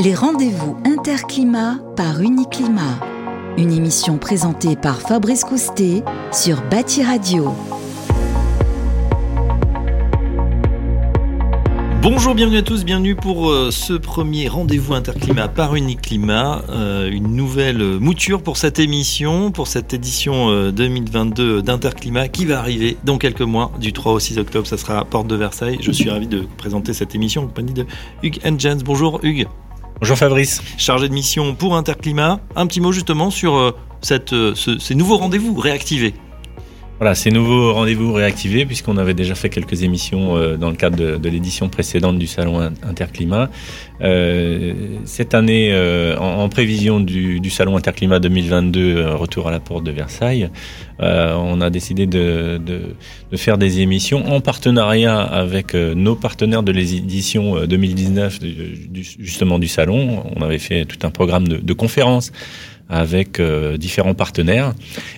Les rendez-vous interclimat par Uniclimat. Une émission présentée par Fabrice Coustet sur Bâti Radio. Bonjour, bienvenue à tous, bienvenue pour euh, ce premier rendez-vous interclimat par Uniclimat, euh, une nouvelle mouture pour cette émission, pour cette édition euh, 2022 d'Interclimat qui va arriver dans quelques mois, du 3 au 6 octobre, ça sera à Porte de Versailles. Je suis ravi de présenter cette émission en compagnie de Hugues Engels. Bonjour Hugues. Bonjour Fabrice. Chargé de mission pour Interclimat, un petit mot justement sur euh, cette, euh, ce- ces nouveaux rendez-vous réactivés. Voilà, ces nouveaux rendez-vous réactivés, puisqu'on avait déjà fait quelques émissions euh, dans le cadre de, de l'édition précédente du Salon In- Interclimat. Euh, cette année, euh, en, en prévision du, du Salon Interclimat 2022, euh, retour à la porte de Versailles, euh, on a décidé de, faire des émissions en partenariat avec euh, nos partenaires de l'édition euh, 2019, du- du- justement du Salon. On avait fait tout un programme de, de conférences avec euh, différents partenaires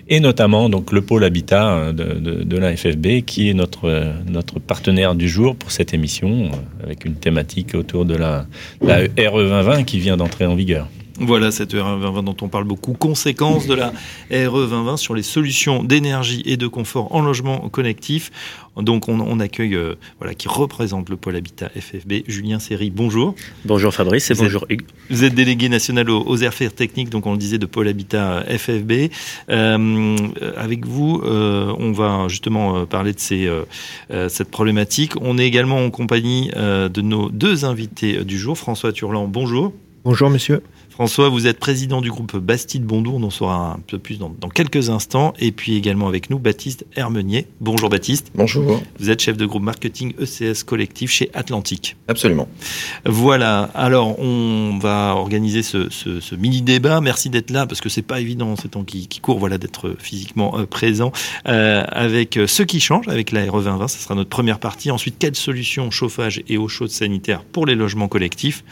et notamment donc le pôle habitat euh, de, de, la FFB qui est notre euh, notre partenaire du jour pour cette émission euh, avec une thématique autour de la, la RE 2020 qui vient d'entrer en vigueur. Voilà cette RE 2020 dont on parle beaucoup. Conséquences de la RE 2020 sur les solutions d'énergie et de confort en logement collectif. Donc on, on accueille, euh, voilà, qui représente le pôle habitat FFB, Julien Serry. Bonjour. Bonjour Fabrice et Vous bonjour Hugues. Vous êtes délégué national aux, aux affaires techniques, donc on le disait, de Pôle Habitat FFB. Euh, avec vous, euh, on va justement euh, parler de ces, euh, euh, cette problématique. On est également en compagnie euh, de nos deux invités euh, du jour. François Turlan, bonjour. Bonjour monsieur. François, vous êtes président du groupe Bastide Bondour, on en saura un peu plus dans, dans quelques instants. Et puis également avec nous, Baptiste Hermenier. Bonjour Baptiste. Bonjour. Vous êtes chef de groupe marketing ECS collectif chez Atlantique. Absolument. Voilà, alors on va organiser ce, ce- ce mini-débat. Merci d'être là, parce que c'est pas évident en ces temps qui, qui courent, voilà, d'être physiquement euh, présent euh, avec euh, ce qui change, avec la RE 2020, ce sera notre première partie. Ensuite, quelles solutions chauffage et eau chaude sanitaire pour les logements collectifs?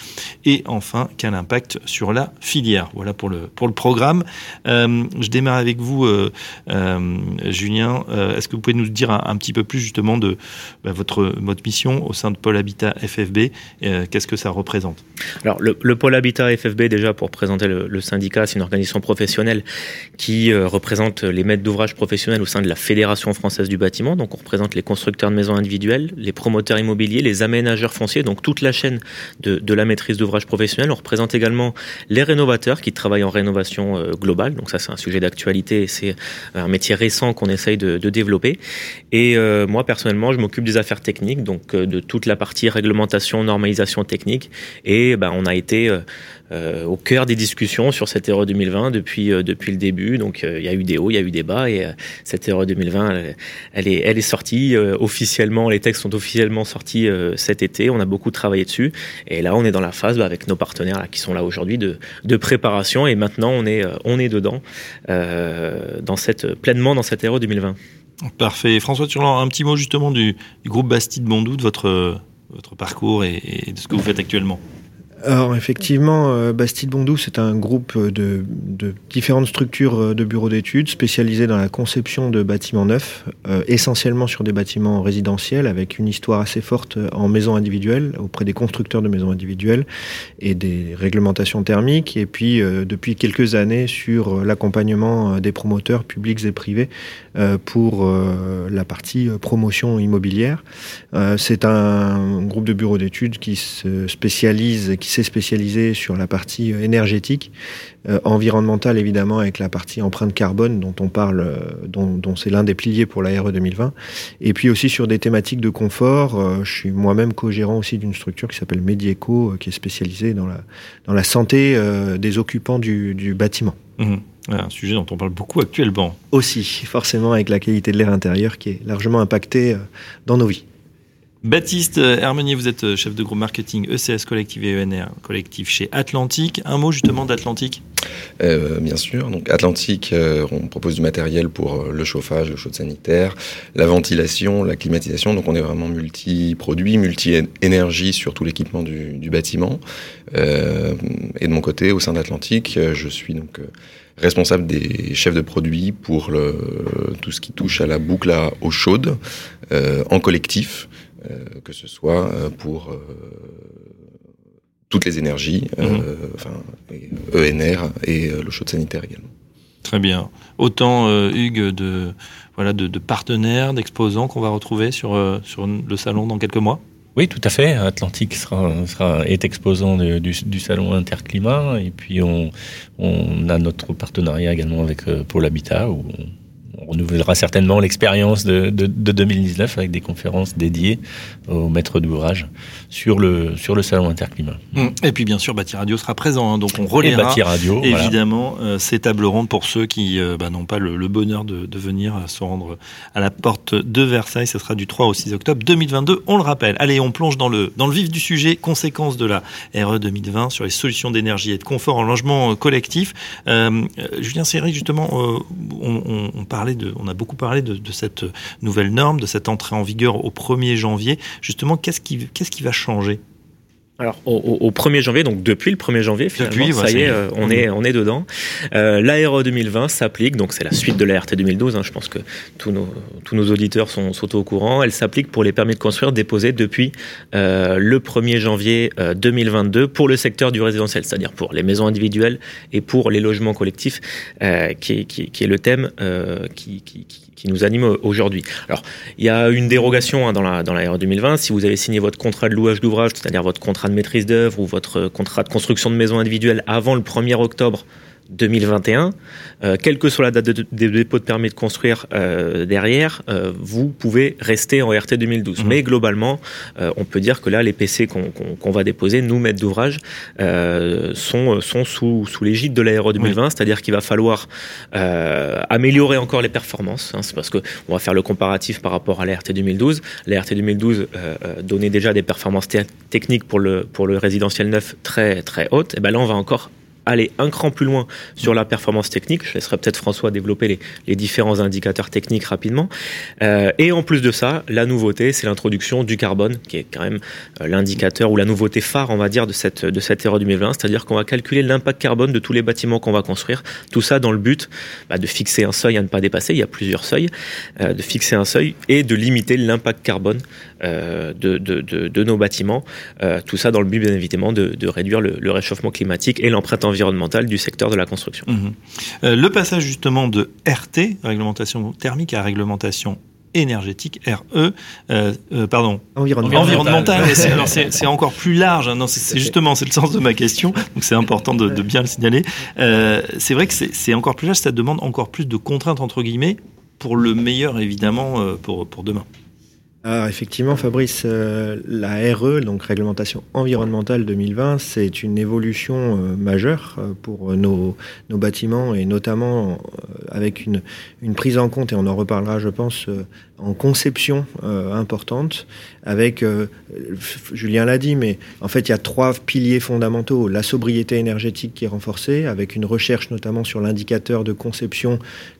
Et enfin, quel impact sur la filière Voilà pour le, pour le programme. Euh, je démarre avec vous, euh, euh, Julien. Est-ce que vous pouvez nous dire un, petit peu plus justement de bah, votre, mission au sein de Pôle Habitat FFB Qu'est-ce que ça représente? Alors le, le pôle habitat FFB déjà pour présenter le, syndicat, c'est une organisation professionnelle qui représente les maîtres d'ouvrage professionnels au sein de la Fédération française du bâtiment. Donc on représente les constructeurs de maisons individuelles, les promoteurs immobiliers, les aménageurs fonciers, donc toute la chaîne de, de la maîtrise d'ouvrage professionnel. On représente également les rénovateurs qui travaillent en rénovation euh, globale. Donc ça c'est un sujet d'actualité c'est un métier récent qu'on essaye de, de développer. Et euh, moi personnellement je m'occupe des affaires techniques, donc euh, de toute la partie réglementation, normalisation technique. Et ben, on a été euh, au cœur des discussions sur cette RE 2020 depuis, euh, depuis le début. Donc euh, il y a eu des hauts, il y a eu des bas. Et cette RE 2020, elle, elle est, elle est sortie officiellement. Les textes sont officiellement sortis cet été. On a beaucoup travaillé dessus. Et là, on est dans la phase bah, avec nos partenaires qui sont là aujourd'hui de, de préparation. Et maintenant, on est, on est dedans, dans cette, pleinement dans cette RE 2020. Parfait. François Turlan, un petit mot justement du, groupe Bastide Bondou, de votre, votre parcours et de ce que vous faites actuellement. Alors effectivement, euh, Bastide Bondou, c'est un groupe de, de différentes structures euh, de bureaux d'études spécialisées dans la conception de bâtiments neufs, euh, essentiellement sur des bâtiments résidentiels, avec une histoire assez forte euh, en maisons individuelles, auprès des constructeurs de maisons individuelles et des réglementations thermiques, et puis euh, depuis quelques années sur euh, l'accompagnement euh, des promoteurs publics et privés euh, pour euh, la partie euh, promotion immobilière. Euh, c'est un groupe de bureaux d'études qui se spécialise, qui s'est spécialisé sur la partie euh, énergétique, euh, environnementale évidemment avec la partie empreinte carbone dont on parle, euh, dont, dont c'est l'un des piliers pour la RE 2020, et puis aussi sur des thématiques de confort. Euh, je suis moi-même co-gérant aussi d'une structure qui s'appelle Medieco, qui est spécialisée dans la, dans la santé des occupants du, du bâtiment. Mhm. Voilà, un sujet dont on parle beaucoup actuellement. Aussi, forcément avec la qualité de l'air intérieur qui est largement impactée dans nos vies. Baptiste Hermenier, vous êtes chef de groupe marketing ECS Collectif et ENR Collectif chez Atlantique. Un mot justement d'Atlantique? Euh, bien sûr. Donc Atlantique, euh, on propose du matériel pour euh, le chauffage, le chaud sanitaire, la ventilation, la climatisation. Donc on est vraiment multi-produits, multi-énergie sur tout l'équipement du, bâtiment. Euh, et de mon côté, au sein d'Atlantique, euh, je suis donc euh, responsable des chefs de produits pour tout ce qui touche à la boucle à eau chaude euh, en collectif, euh, que ce soit euh, pour euh, toutes les énergies, Mhm. enfin, et ENR et l'eau chaude sanitaire également. Très bien. Autant, euh, Hugues, de, voilà, de, de partenaires, d'exposants qu'on va retrouver sur, euh, sur le salon dans quelques mois? Oui, tout à fait. Atlantique sera, sera, est exposant de- du, du salon Interclimat. Et puis, on, on a notre partenariat également avec euh, Pôle Habitat, où on, on renouvellera certainement l'expérience de, de, de 2019 avec des conférences dédiées aux maîtres d'ouvrage sur le, sur le salon Interclimat. Et puis, bien sûr, Bâti Radio sera présent, hein, donc on voilà. Évidemment, euh, ces tables rondes pour ceux qui euh, bah, n'ont pas le, le bonheur de, de venir euh, se rendre à la porte de Versailles. Ce sera du 3 au 6 octobre 2022, on le rappelle. Allez, on plonge dans le, dans le vif du sujet, conséquences de la RE 2020 sur les solutions d'énergie et de confort en logement collectif. Euh, Julien Serry, justement, on, on- on parlait on a beaucoup parlé de, cette nouvelle norme, de cette entrée en vigueur au 1er janvier. Justement, qu'est-ce qui va changer? Alors, au, au- au 1er janvier, donc depuis le 1er janvier, finalement, Depuis, ça ouais, y est, est. euh, on, est, on est dedans. Euh, L'ARE 2020 s'applique, donc c'est la suite de l'ART 2012, hein, je pense que tous nos, tous nos auditeurs sont, sont au courant. Elle s'applique pour les permis de construire déposés depuis euh, le 1er janvier euh, 2022 pour le secteur du résidentiel, c'est-à-dire pour les maisons individuelles et pour les logements collectifs, euh, qui, est, qui, qui est le thème euh, qui, qui, qui- nous anime aujourd'hui. Alors, il y a une dérogation hein, dans la dans la RE 2020. Si vous avez signé votre contrat de louage d'ouvrage, c'est-à-dire votre contrat de maîtrise d'œuvre ou votre euh, contrat de construction de maison individuelle avant le 1er octobre 2021, euh, quelle que soit la date de, de- dépôt de permis de construire euh, derrière, euh, vous pouvez rester en RT 2012. Mhm. Mais globalement, euh, on peut dire que là, les PC qu'on qu'on- qu'on va déposer, nous, maîtres d'ouvrage, euh, sont, sont sous, sous l'égide de la RE 2020, c'est-à-dire qu'il va falloir euh, améliorer encore les performances. hein. c'est parce que on va faire le comparatif par rapport à la RT 2012. La RT 2012 euh, euh, donnait déjà des performances te- techniques pour le, pour le résidentiel neuf très, très hautes. Et ben là, on va encore aller un cran plus loin sur la performance technique. Je laisserai peut-être François développer les, différents indicateurs techniques rapidement. Euh, et en plus de ça, la nouveauté, c'est l'introduction du carbone, qui est quand même euh, l'indicateur ou la nouveauté phare, on va dire, de cette, de cette ère 2020. C'est-à-dire qu'on va calculer l'impact carbone de tous les bâtiments qu'on va construire. Tout ça dans le but bah, de fixer un seuil à ne pas dépasser. Il y a plusieurs seuils. euh, de fixer un seuil et de limiter l'impact carbone de, de, de, de nos bâtiments. Euh, tout ça dans le but, bien évidemment, de, de réduire le, le réchauffement climatique et l'empreinte environnementale du secteur de la construction. Mhm. Euh, le passage justement de RT, réglementation thermique, à réglementation énergétique, RE, euh, euh, pardon, Environnement. environnementale, mais c'est- alors c'est c'est encore plus large. hein. Non, c'est c'est justement c'est le sens de ma question, donc c'est important de, de bien le signaler. Euh, c'est vrai que c'est c'est encore plus large, ça demande encore plus de contraintes entre guillemets pour le meilleur évidemment euh, pour pour demain. Alors effectivement, Fabrice, euh, la RE, donc réglementation environnementale 2020, c'est une évolution euh, majeure euh, pour nos, bâtiments et notamment avec une, une prise en compte, et on en reparlera je pense, en conception importante, avec, Julien l'a dit, mais en fait il y a trois piliers fondamentaux. La sobriété énergétique qui est renforcée, avec une recherche notamment sur l'indicateur de conception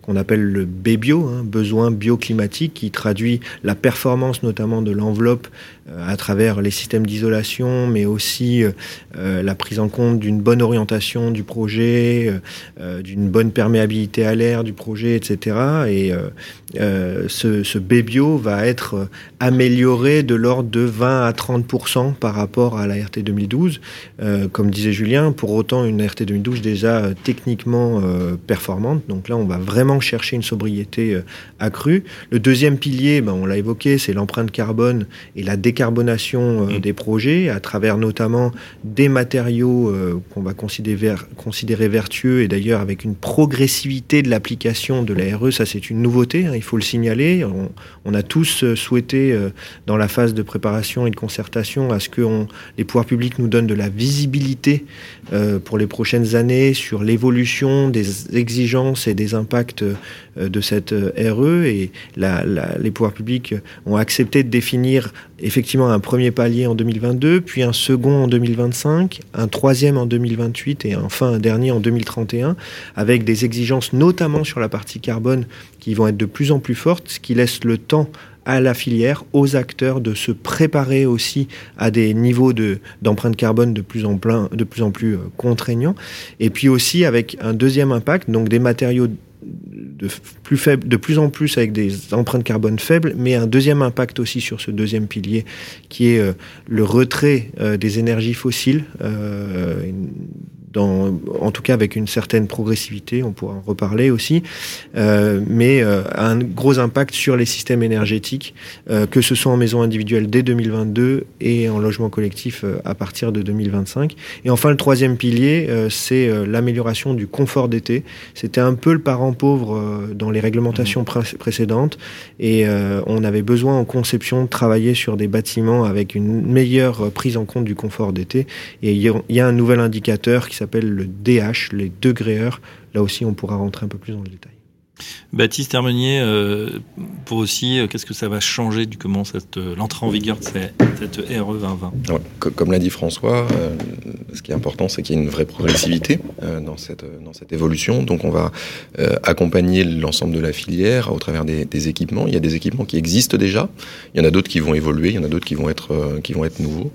qu'on appelle le BBIO, hein, besoin bioclimatique, qui traduit la performance notamment de l'enveloppe à travers les systèmes d'isolation, mais aussi euh, euh, la prise en compte d'une bonne orientation du projet, euh, euh, d'une bonne perméabilité à l'air du projet, etc. Et euh, euh, ce, ce va être euh, amélioré de l'ordre de 20 à 30% par rapport à la RT 2012. Euh, comme disait Julien, pour autant une RT 2012 déjà euh, techniquement euh, performante. Donc là, on va vraiment chercher une sobriété euh, accrue. Le deuxième pilier, ben, on l'a évoqué, c'est l'empreinte carbone et la décarbonation euh, Mm. des projets à travers notamment des matériaux euh, qu'on va considérer, considérer vertueux et d'ailleurs avec une progressivité de l'application de la RE, ça c'est une nouveauté, hein, il faut le signaler. On, on a tous euh, souhaité euh, dans la phase de préparation et de concertation à ce que on- les pouvoirs publics nous donnent de la visibilité pour les prochaines années sur l'évolution des exigences et des impacts de cette RE et la- la- les pouvoirs publics ont accepté de définir effectivement un premier palier en 2022, puis un second en 2025, un troisième en 2028 et enfin un dernier en 2031, avec des exigences notamment sur la partie carbone qui vont être de plus en plus fortes, ce qui laisse le temps à la filière, aux acteurs de se préparer aussi à des niveaux de, d'empreinte carbone de plus en, de plus, en plus euh, contraignants. Et puis aussi avec un deuxième impact, donc des matériaux de, plus en plus avec des empreintes carbone faibles, mais un deuxième impact aussi sur ce deuxième pilier qui est le retrait des énergies fossiles en tout cas avec une certaine progressivité, on pourra en reparler aussi, euh, mais euh, un gros impact sur les systèmes énergétiques, euh, que ce soit en maison individuelle dès 2022 et en logement collectif à partir de 2025. Et enfin, le troisième pilier, c'est l'amélioration du confort d'été. C'était un peu le parent pauvre dans les réglementations mmh. précédentes, et on avait besoin en conception de travailler sur des bâtiments avec une meilleure prise en compte du confort d'été. Et il y a un nouvel indicateur qui s'appelle le DH, les degrés heures. Là aussi, on pourra rentrer un peu plus dans le détail. Baptiste Hermenier, euh, pour aussi, euh, qu'est-ce que ça va changer du comment euh, l'entrée en vigueur de cette, RE 2020 Comme l'a dit François, ce qui est important, c'est qu'il y ait une vraie progressivité dans cette dans cette évolution. Donc, on va accompagner l'ensemble de la filière au travers des, des, équipements. Il y a des équipements qui existent déjà. Il y en a d'autres qui vont évoluer. Il y en a d'autres qui vont être qui vont être nouveaux.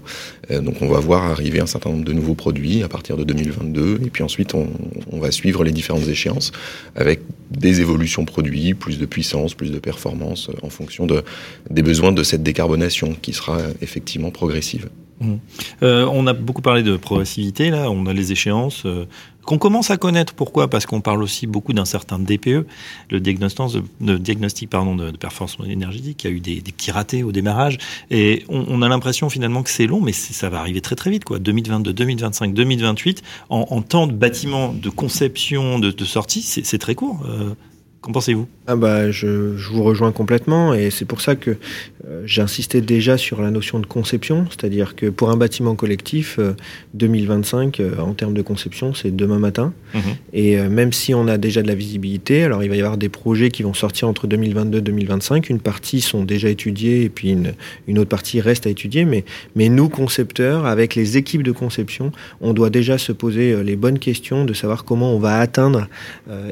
donc, on va voir arriver un certain nombre de nouveaux produits à partir de 2022. Et puis ensuite, on, on va suivre les différentes échéances avec des évolutions produits, plus de puissance, plus de performance euh, en fonction de, des besoins de cette décarbonation qui sera euh, effectivement progressive. Mmh. Euh, on a beaucoup parlé de progressivité, là, on a les échéances qu'on commence à connaître. Pourquoi? Parce qu'on parle aussi beaucoup d'un certain DPE, le diagnostic, de, diagnostic pardon, de, performance énergétique. Y a eu des, petits ratés au démarrage. Et on, a l'impression finalement que c'est long, mais ça va arriver très très vite. Quoi. 2022, 2025, 2028, en, temps de bâtiment, de conception, de, sortie, c'est très court. Qu'en pensez-vous? Ah bah, je, je, vous rejoins complètement et c'est pour ça que euh, j'insistais déjà sur la notion de conception, c'est-à-dire que pour un bâtiment collectif, 2025 euh, euh, en termes de conception, c'est demain matin. Mhm. Et même si on a déjà de la visibilité, alors il va y avoir des projets qui vont sortir entre 2022 et 2025. Une partie sont déjà étudiés et puis une, une, autre partie reste à étudier. Mais, mais nous, concepteurs, avec les équipes de conception, on doit déjà se poser les bonnes questions de savoir comment on va atteindre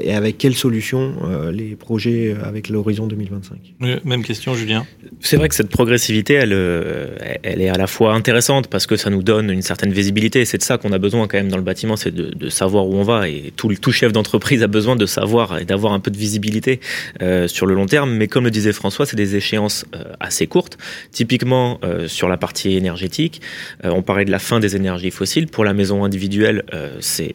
et avec quelles solutions les projets avec l'horizon 2025. Même question, Julien. C'est vrai que cette progressivité, elle, euh, elle est à la fois intéressante parce que ça nous donne une certaine visibilité. C'est de ça qu'on a besoin quand même dans le bâtiment, c'est de, savoir où on va. Et tout, tout chef d'entreprise a besoin de savoir et d'avoir un peu de visibilité euh, sur le long terme. Mais comme le disait François, c'est des échéances euh, assez courtes. Typiquement sur la partie énergétique, on parlait de la fin des énergies fossiles. Pour la maison individuelle, c'est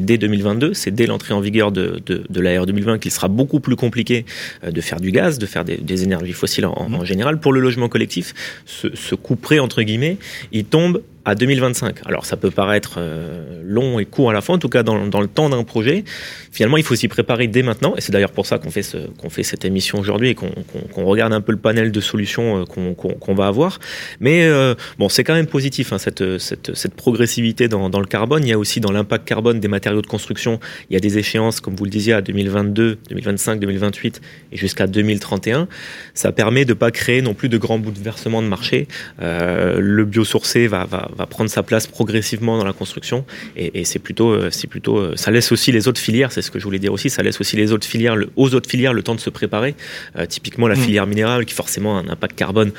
dès 2022, c'est dès l'entrée en vigueur de, de, de l'AR 2020 qu'il sera beaucoup plus compliqué de faire du gaz, de faire des, énergies fossiles en, en général. Pour le logement collectif, ce, ce couperet, entre guillemets, il tombe à 2025. Alors ça peut paraître euh, long et court à la fois, en tout cas dans, le temps d'un projet. Finalement, il faut s'y préparer dès maintenant, et c'est d'ailleurs pour ça qu'on fait, ce, qu'on fait cette émission aujourd'hui et qu'on, qu'on, regarde un peu le panel de solutions euh, qu'on, qu'on, va avoir. Mais euh, bon, c'est quand même positif hein, cette, cette, cette, progressivité dans, dans, le carbone. Il y a aussi dans l'impact carbone des matériaux de construction, il y a des échéances, comme vous le disiez, à 2022, 2025, 2028 et jusqu'à 2031. Ça permet de pas créer non plus de grands bouleversements de marché. Euh, le biosourcé va, va va prendre sa place progressivement dans la construction. Et, c'est plutôt, euh, c'est plutôt, euh, ça laisse aussi les autres filières, c'est ce que je voulais dire aussi, ça laisse aussi les autres filières, le, aux autres filières le temps de se préparer. Euh, typiquement la mm. filière minérale qui forcément a un impact carbone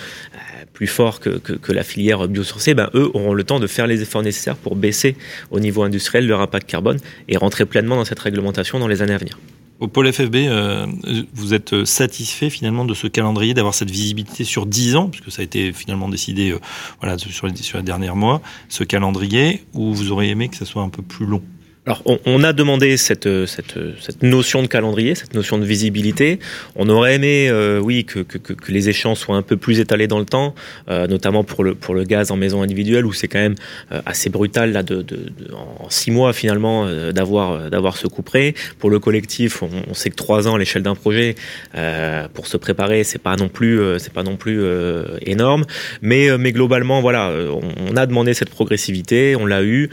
plus fort que, que, la filière biosourcée, ben eux auront le temps de faire les efforts nécessaires pour baisser au niveau industriel leur impact carbone et rentrer pleinement dans cette réglementation dans les années à venir. Au pôle FFB, euh, vous êtes satisfait finalement de ce calendrier, d'avoir cette visibilité sur 10 ans, puisque ça a été finalement décidé euh, voilà, sur, les, sur les derniers mois, ce calendrier, ou vous auriez aimé que ça soit un peu plus long? Alors, on, a demandé cette, cette, cette, notion de calendrier, cette notion de visibilité. On aurait aimé, euh, oui, que, que, que, les échéances soient un peu plus étalés dans le temps, euh, notamment pour le, pour le gaz en maison individuelle, où c'est quand même euh, assez brutal là, de, de, en six mois finalement d'avoir d'avoir ce coup près. Pour le collectif, on, on sait que trois ans à l'échelle d'un projet pour se préparer, c'est pas non plus c'est pas non plus énorme. Mais mais globalement, voilà, on, on a demandé cette progressivité, on l'a eu.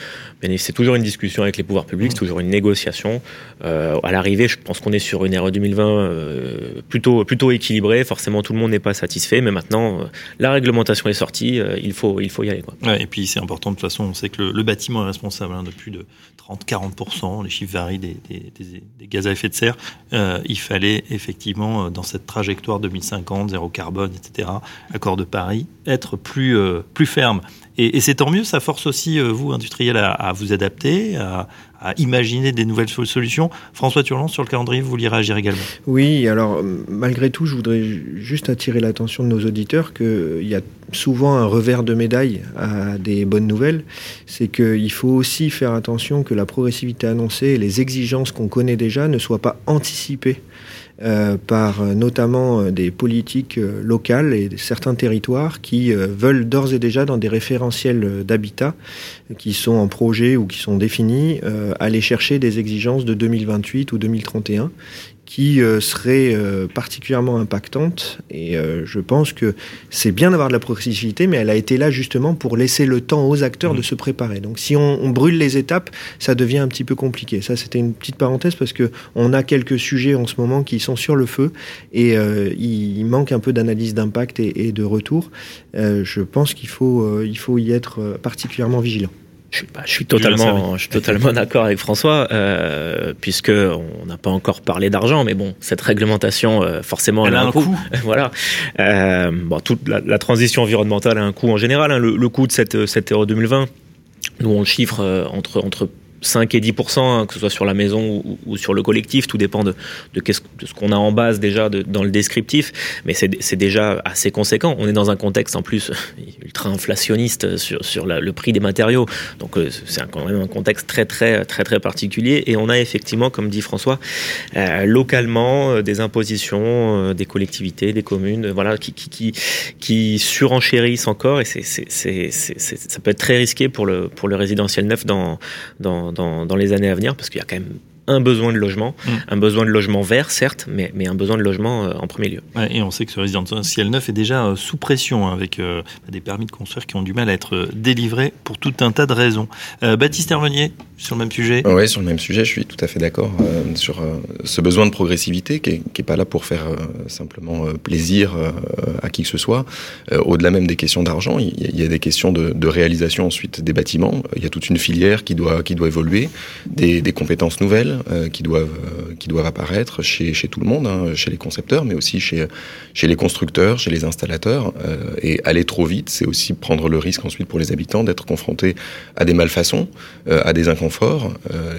C'est toujours une discussion avec les pouvoirs public, c'est toujours une négociation. Euh, à l'arrivée, je pense qu'on est sur une RE 2020 euh, plutôt, plutôt équilibrée. Forcément, tout le monde n'est pas satisfait, mais maintenant, euh, la réglementation est sortie, il, faut, il faut y aller. Et puis, c'est important, de toute façon, on sait que le, bâtiment est responsable hein, de plus de 30-40%, les chiffres varient, des, des, des, gaz à effet de serre. il fallait effectivement, dans cette trajectoire 2050, zéro carbone, etc., accord de Paris, être plus, plus ferme Et, c'est tant mieux, ça force aussi vous, industriels, à, vous adapter, à, imaginer des nouvelles solutions. François Turland, sur le calendrier, vous voulez réagir également. Oui, alors malgré tout, je voudrais juste attirer l'attention de nos auditeurs qu'il y a souvent un revers de médaille à des bonnes nouvelles, c'est qu'il faut aussi faire attention que la progressivité annoncée et les exigences qu'on connaît déjà ne soient pas anticipées euh, par euh, notamment euh, des politiques locales et certains territoires qui veulent d'ores et déjà dans des référentiels d'habitat qui sont en projet ou qui sont définis aller chercher des exigences de 2028 ou 2031 qui euh, serait euh, particulièrement impactante. Et euh, je pense que c'est bien d'avoir de la progressivité, mais elle a été là justement pour laisser le temps aux acteurs de mmh. se préparer. Donc si on, brûle les étapes, ça devient un petit peu compliqué. Ça, c'était une petite parenthèse parce que on a quelques sujets en ce moment qui sont sur le feu et il, manque un peu d'analyse d'impact et, et, de retour. je pense qu'il faut, il faut y être particulièrement vigilant. Je, bah, je suis totalement, je suis totalement d'accord avec François, euh, puisque on n'a pas encore parlé d'argent, mais bon, cette réglementation, euh, forcément, elle, a un, coût. voilà. Euh, bon, toute la, la, transition environnementale a un coût en général. Hein. Le, le, coût de cette, cette Euro 2020, nous on le chiffre euh, entre entre 5 et 10 hein, que ce soit sur la maison ou, sur le collectif, tout dépend de, de, de ce qu'on a en base déjà de, dans le descriptif, mais c'est déjà assez conséquent. On est dans un contexte en plus ultra inflationniste sur, sur le prix des matériaux, donc euh, c'est quand même un contexte très très très très particulier. Et on a effectivement, comme dit François, euh, localement euh, des impositions des collectivités, des communes, voilà, qui, qui, qui, qui surenchérissent encore, et ça peut être très risqué pour le pour le résidentiel neuf dans dans dans, les années à venir, parce qu'il y a quand même un besoin de logement, mm. un besoin de logement vert, certes, mais, mais un besoin de logement euh, en premier lieu. et on sait que ce résidentiel neuf est déjà euh, sous pression, hein, avec euh, des permis de construire qui ont du mal à être délivrés pour tout un tas de raisons. Baptiste Hervenier, sur le même sujet Oui, sur le même sujet, je suis tout à fait d'accord sur ce besoin de progressivité qui n'est pas là pour faire simplement plaisir à qui que ce soit. Au-delà même des questions d'argent, il y, a des questions de, de, réalisation ensuite des bâtiments. Il y a toute une filière qui doit, qui doit évoluer, des, des compétences nouvelles euh, qui doivent euh, qui doivent apparaître chez, chez tout le monde, hein, chez les concepteurs, mais aussi chez chez les constructeurs, chez les installateurs. Euh, et aller trop vite, c'est aussi prendre le risque ensuite pour les habitants d'être confrontés à des malfaçons, à des inconforts.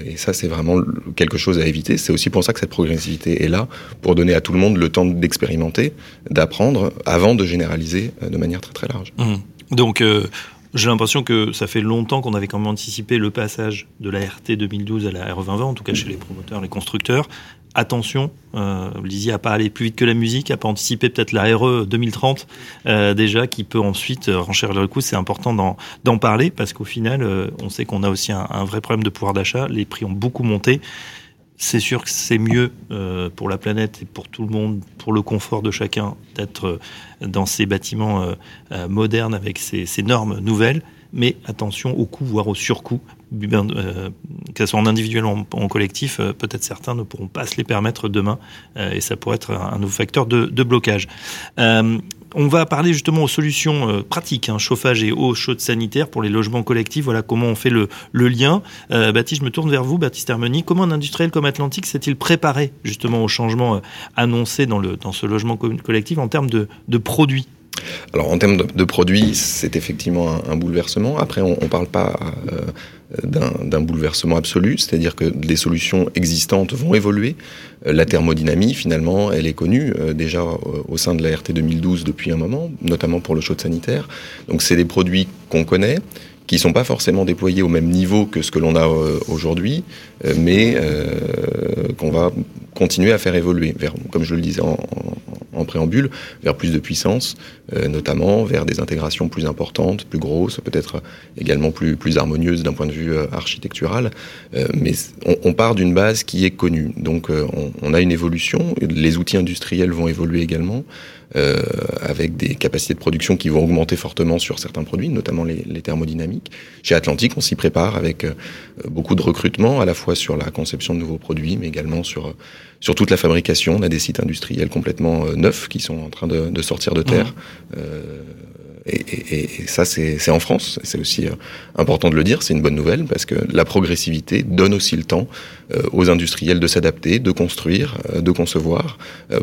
et ça, c'est vraiment quelque chose à éviter. C'est aussi pour ça que cette progressivité est là, pour donner à tout le monde le temps d'expérimenter, d'apprendre, avant de généraliser de manière très très large. Mmh. Donc j'ai l'impression que ça fait longtemps qu'on avait quand même anticipé le passage de la RT 2012 à la R 2020, en tout cas chez les promoteurs, les constructeurs. Attention, euh, Lizzie a pas allé plus vite que la musique, a pas anticipé peut-être la RE 2030 euh, déjà, qui peut ensuite euh, renchérir le coût. C'est important d'en parler parce qu'au final, euh, on sait qu'on a aussi un, un vrai problème de pouvoir d'achat. Les prix ont beaucoup monté c'est sûr que c'est mieux euh, pour la planète et pour tout le monde, pour le confort de chacun, d'être euh, dans ces bâtiments euh, modernes avec ces, normes nouvelles. Mais attention au coût, voire au surcoût, que ce soit en individuel ou en, collectif, peut-être certains ne pourront pas se les permettre demain, et ça pourrait être un, nouveau facteur de blocage. On va parler justement aux solutions euh, pratiques, hein, chauffage et eau chaude sanitaire pour les logements collectifs. Voilà comment on fait le, lien. Euh, Baptiste, je me tourne vers vous, Baptiste Hermony. Comment un industriel comme Atlantique s'est-il préparé justement au changement euh, annoncé dans, ce logement collectif en termes de, produits? Alors en termes de, produits, c'est effectivement un, bouleversement. Après, on ne parle pas d'un bouleversement absolu, c'est-à-dire que les solutions existantes vont évoluer. Euh, la thermodynamie, finalement, elle est connue euh, déjà euh, au sein de la RT 2012 depuis un moment, notamment pour le chaud sanitaire. Donc c'est des produits qu'on connaît, qui sont pas forcément déployés au même niveau que ce que l'on a aujourd'hui, mais qu'on va continuer à faire évoluer vers, comme je le disais en, préambule, vers plus de puissance, euh, notamment vers des intégrations plus importantes, plus grosses, peut-être également plus, plus harmonieuses d'un point de vue euh, architectural. Euh, mais on, part d'une base qui est connue. Donc on, on, a une évolution, les outils industriels vont évoluer également. Euh, avec des capacités de production qui vont augmenter fortement sur certains produits, notamment les, thermodynamiques. Chez Atlantique, on s'y prépare avec euh, beaucoup de recrutement, à la fois sur la conception de nouveaux produits, mais également sur sur toute la fabrication. On a des sites industriels complètement euh, neufs qui sont en train de, de sortir de terre. Mmh. Euh, et, et, et, ça, c'est en France. C'est aussi euh, important de le dire. C'est une bonne nouvelle parce que la progressivité donne aussi le temps euh, aux industriels de s'adapter, de construire, de concevoir,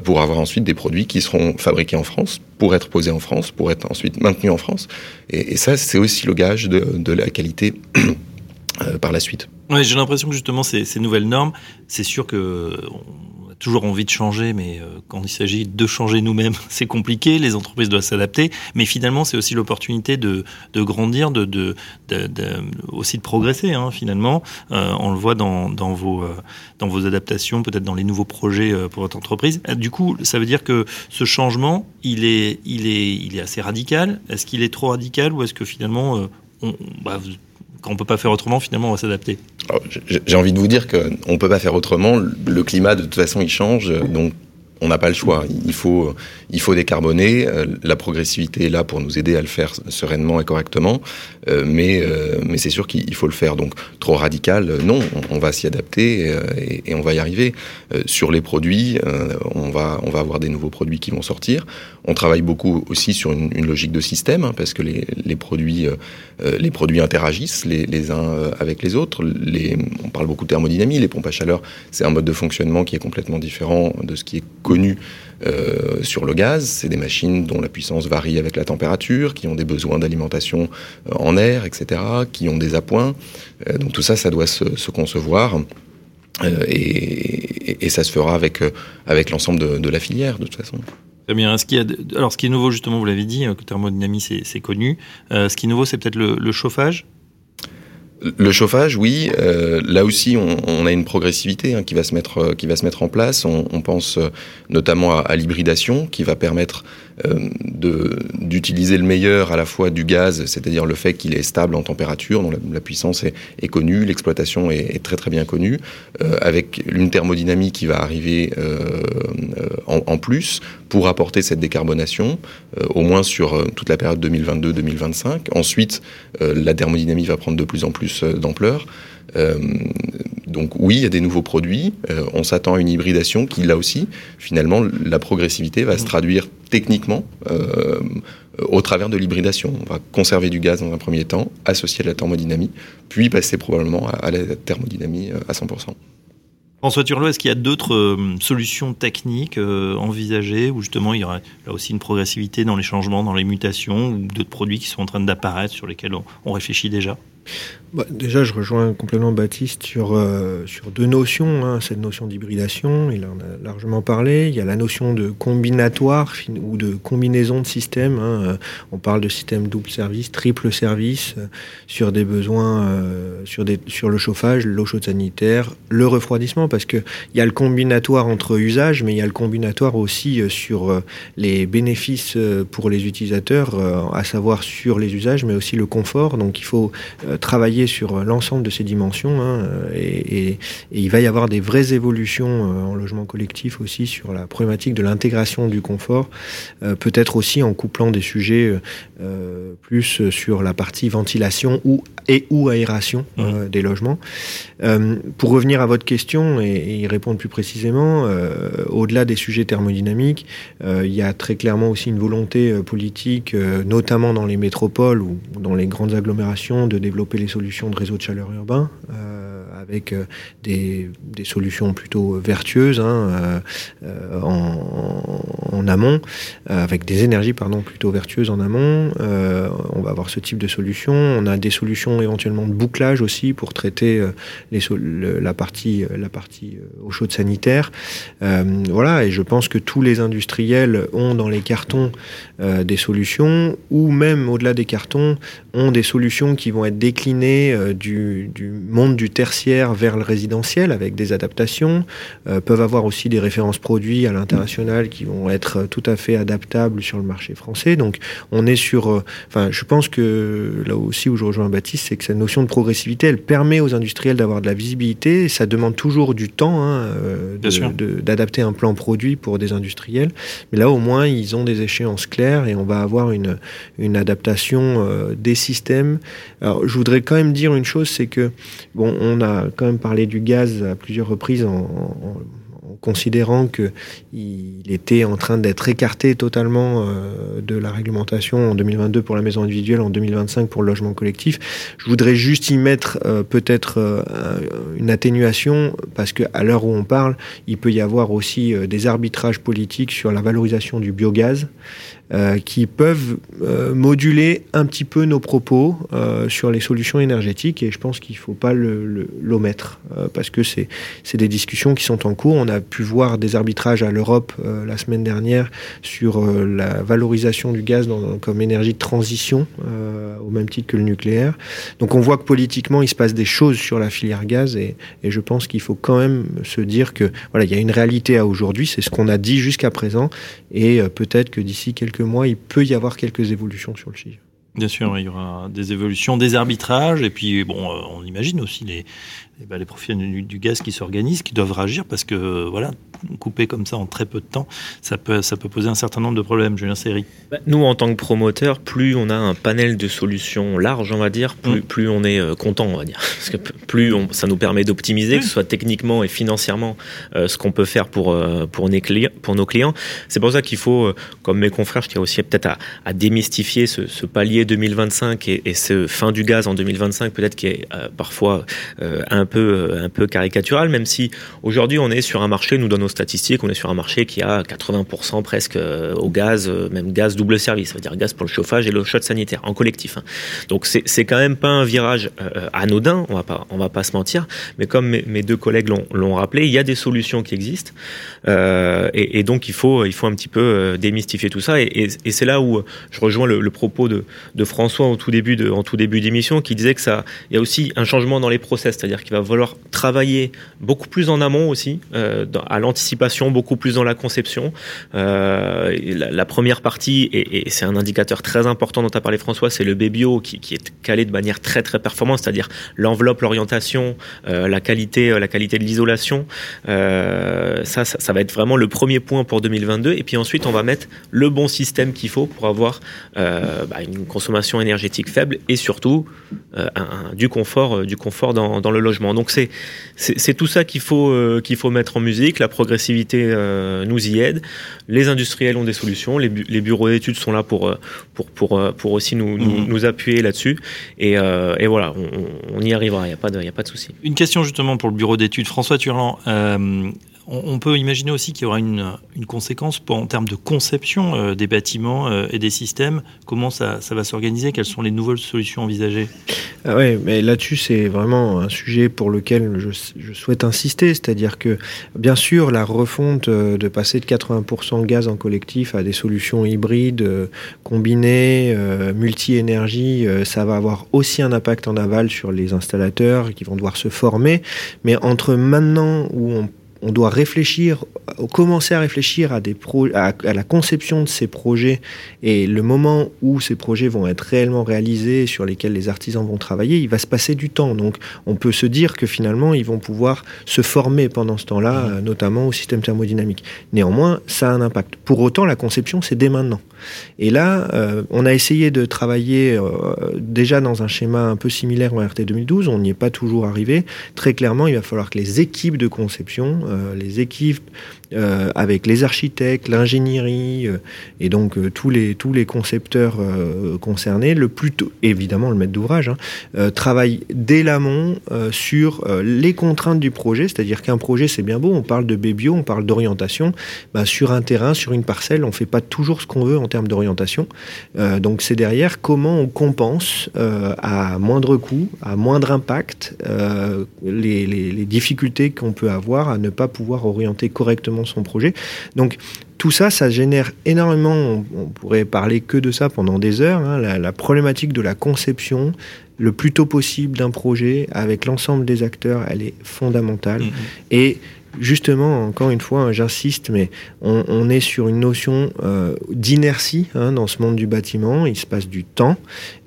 pour avoir ensuite des produits qui seront fabriqué en France, pour être posé en France, pour être ensuite maintenu en France. Et, ça, c'est aussi le gage de, la qualité par la suite. Ouais, j'ai l'impression que justement ces, nouvelles normes, c'est sûr que toujours envie de changer, mais euh, quand il s'agit de changer nous-mêmes, c'est compliqué. Les entreprises doivent s'adapter, mais finalement, c'est aussi l'opportunité de, de, grandir, de, de, aussi de progresser. Hein, finalement, euh, on le voit dans, dans vos euh, dans vos adaptations, peut-être dans les nouveaux projets pour votre entreprise. Du coup, ça veut dire que ce changement, il est il est il est assez radical. Est-ce qu'il est trop radical ou est-ce que finalement on, bah, quand on peut pas faire autrement, finalement, on va s'adapter. J'ai envie de vous dire qu'on ne peut pas faire autrement. Le climat, de toute façon, il change. Donc, on n'a pas le choix. Il faut, il faut décarboner. Euh, la progressivité est là pour nous aider à le faire sereinement et correctement. Euh, mais, euh, mais c'est sûr qu'il faut le faire. Donc, trop radical, non. On va s'y adapter et, on va y arriver. Sur les produits, on va, on va avoir des nouveaux produits qui vont sortir. On travaille beaucoup aussi sur une, logique de système hein, parce que les, produits, les produits interagissent les, uns avec les autres. On parle beaucoup de thermodynamie. Les pompes à chaleur, c'est un mode de fonctionnement qui est complètement différent de ce qui est euh, sur le gaz. C'est des machines dont la puissance varie avec la température, qui ont des besoins d'alimentation euh, en air, etc., qui ont des appoints. Euh, donc tout ça, ça doit se, concevoir. Et, ça se fera avec, avec l'ensemble de, la filière, de toute façon. Très bien. Alors, ce qui est nouveau, justement, vous l'avez dit, que thermodynamie, c'est connu. ce qui est nouveau, c'est peut-être le chauffage le chauffage, oui. Euh, là aussi, on, a une progressivité hein, qui va se mettre euh, qui va se mettre en place. On, pense euh, notamment à, l'hybridation, qui va permettre d'utiliser le meilleur à la fois du gaz, c'est-à-dire le fait qu'il est stable en température, dont la, puissance est, connue, l'exploitation est, très très bien connue, avec une thermodynamie qui va arriver en, en, plus pour apporter cette décarbonation, au moins sur toute la période 2022-2025. Ensuite, la thermodynamie va prendre de plus en plus euh, d'ampleur. Euh, donc oui, il y a des nouveaux produits. Euh, on s'attend à une hybridation qui, là aussi, finalement, la progressivité va se traduire techniquement au travers de l'hybridation. On va conserver du gaz dans un premier temps, associé à la thermodynamie, puis passer probablement à, la thermodynamie à 100%. François Turlot, est-ce qu'il y a d'autres solutions techniques envisagées où justement il y aura là aussi une progressivité dans les changements, dans les mutations ou d'autres produits qui sont en train d'apparaître sur lesquels on réfléchit déjà? Bah, déjà, je rejoins complètement Baptiste sur, euh, sur deux notions. Hein. Cette notion d'hybridation, il en a largement parlé. Il y a la notion de combinatoire ou de combinaison de systèmes. Hein. Euh, on parle de système double service, triple service euh, sur des besoins, sur, des, sur le chauffage, l'eau chaude sanitaire, le refroidissement, parce qu'il y a le combinatoire entre usages, mais il y a le combinatoire aussi sur les bénéfices pour les utilisateurs, à savoir sur les usages, mais aussi le confort. Donc il faut travailler sur l'ensemble de ces dimensions hein, et, il va y avoir des vraies évolutions euh, en logement collectif aussi sur la problématique de l'intégration du confort, euh, peut-être aussi en couplant des sujets euh, plus sur la partie ventilation ou et ou aération mmh. des logements. pour revenir à votre question et, y répondre plus précisément, au-delà des sujets thermodynamiques, il y a très clairement aussi une volonté politique, notamment dans les métropoles ou dans les grandes agglomérations, de développer les solutions de réseau de chaleur urbain euh, avec euh, des, solutions plutôt vertueuses hein, euh, en, amont, avec des énergies pardon plutôt vertueuses en amont. on va avoir ce type de solution. On a des solutions éventuellement de bouclage aussi pour traiter la partie la partie eau chaude sanitaire. voilà, et je pense que tous les industriels ont dans les cartons des solutions, ou même au-delà des cartons, ont des solutions qui vont être déclinées euh, du, monde du tertiaire vers le résidentiel avec des adaptations, euh, peuvent avoir aussi des références produits à l'international qui vont être tout à fait adaptables sur le marché français. Donc on est sur, euh, enfin je pense que là aussi où je rejoins Baptiste, c'est que cette notion de progressivité, elle permet aux industriels d'avoir de la visibilité. Ça demande toujours du temps hein, d'adapter un plan produit pour des industriels, mais là au moins ils ont des échéances claires et on va avoir une, une adaptation des systèmes. Alors, je voudrais quand même dire une chose, c'est que, bon, on a quand même parlé du gaz à plusieurs reprises en, en considérant qu'il était en train d'être écarté totalement euh, de la réglementation en 2022 pour la maison individuelle, en 2025 pour le logement collectif. Je voudrais juste y mettre euh, peut-être euh, une atténuation parce qu'à l'heure où on parle, il peut y avoir aussi des arbitrages politiques sur la valorisation du biogaz. Qui peuvent moduler un petit peu nos propos sur les solutions énergétiques et je pense qu'il ne faut pas l'omettre parce que c'est des discussions qui sont en cours. On a pu voir des arbitrages à l'Europe la semaine dernière sur la valorisation du gaz comme énergie de transition au même titre que le nucléaire. Donc on voit que politiquement il se passe des choses sur la filière gaz et, je pense qu'il faut quand même se dire que voilà il y a une réalité à aujourd'hui, c'est ce qu'on a dit jusqu'à présent et peut-être que d'ici quelques mois, il peut y avoir quelques évolutions sur le sujet. Bien sûr, il y aura des évolutions, des arbitrages, et puis bon, euh, on imagine aussi les, eh ben, les professionnels du, gaz qui s'organisent, qui doivent réagir parce que voilà, couper comme ça en très peu de temps, ça peut, ça peut poser un certain nombre de problèmes. Julien Seri. Bah, nous, en tant que promoteurs, plus on a un panel de solutions large, on va dire, plus, mm. plus on est euh, content, on va dire. Parce que plus on, ça nous permet d'optimiser, que ce soit techniquement et financièrement, euh, ce qu'on peut faire pour, euh, pour, pour nos clients. C'est pour ça qu'il faut, comme mes confrères, je tiens aussi peut-être à, à, démystifier ce, ce, palier 2025 et, et, ce fin du gaz en 2025, peut-être qui est parfois un un peu, un peu caricatural, même si aujourd'hui on est sur un marché, nous dans nos statistiques, on est sur un marché qui a 80% presque euh, au gaz, euh, même gaz double service, ça veut dire gaz pour le chauffage et le shot sanitaire en collectif. Hein. Donc c'est quand même pas un virage euh, anodin, on va pas, on va pas se mentir, mais comme mes, deux collègues l'ont rappelé, il y a des solutions qui existent et, donc il faut, il faut un petit peu démystifier tout ça et, c'est là où je rejoins le, propos de, François au tout début en tout début d'émission qui disait que ça, il y a aussi un changement dans les process, c'est-à-dire qu'il va falloir travailler beaucoup plus en amont aussi, euh, à l'anticipation, beaucoup plus dans la conception. Euh, la, première partie, et, c'est un indicateur très important dont a parlé François, c'est le BBO qui, qui, est calé de manière très très performante, c'est-à-dire l'enveloppe, l'orientation, euh, la qualité, la qualité de l'isolation. Ça, ça, va être vraiment le premier point pour 2022. Et puis ensuite, on va mettre le bon système qu'il faut pour avoir bah, une consommation énergétique faible et surtout du confort, du confort dans le logement. Donc c'est c'est tout ça qu'il faut euh, qu'il faut mettre en musique. La progressivité euh, nous y aide. Les industriels ont des solutions. Les, les bureaux d'études sont là pour euh, pour pour pour aussi nous nous, mhm. appuyer là-dessus. Et, et, voilà, on, on, y arrivera. Il y a pas de il y a pas de souci. Une question justement pour le bureau d'études, François Turland on, peut imaginer aussi qu'il y aura une, conséquence en termes de conception euh, des bâtiments euh, et des systèmes. Comment ça, va s'organiser? Quelles sont les nouvelles solutions envisagées? Ah Oui, mais là-dessus, c'est vraiment un sujet pour lequel je, souhaite insister. C'est-à-dire que, bien sûr, la refonte euh, de passer de 80% gaz en collectif à des solutions hybrides, combinées, multi-énergie, ça va avoir aussi un impact en aval sur les installateurs qui vont devoir se former. Mais entre maintenant où on on doit réfléchir, commencer à réfléchir à, des à, la conception de ces projets et le moment où ces projets vont être réellement réalisés, sur lesquels les artisans vont travailler, il va se passer du temps. Donc on peut se dire que finalement, ils vont pouvoir se former pendant ce temps-là, mmh. notamment au système thermodynamique. Néanmoins, ça a un impact. Pour autant, la conception, c'est dès maintenant. Et là, euh, on a essayé de travailler euh, déjà dans un schéma un peu similaire en RT 2012. On n'y est pas toujours arrivé. Très clairement, il va falloir que les équipes de conception, euh, les équipes euh, avec les architectes, l'ingénierie euh, et donc euh, tous les tous les concepteurs concernés, le plus tôt, évidemment le maître d'ouvrage, hein, travaille dès l'amont sur les contraintes du projet, c'est-à-dire qu'un projet c'est bien beau, on parle de bébio, on parle d'orientation, bah, sur un terrain, sur une parcelle, on fait pas toujours ce qu'on veut en termes d'orientation, donc c'est derrière comment on compense à moindre coût, à moindre impact les difficultés qu'on peut avoir à ne pas pouvoir orienter correctement son projet. Donc tout ça, ça génère énormément, on, pourrait parler que de ça pendant des heures, hein, la, problématique de la conception le plus tôt possible d'un projet avec l'ensemble des acteurs, elle est fondamentale. Mm-hmm. Et justement, encore une fois, hein, j'insiste, mais on, est sur une notion euh, d'inertie hein, dans ce monde du bâtiment. Il se passe du temps.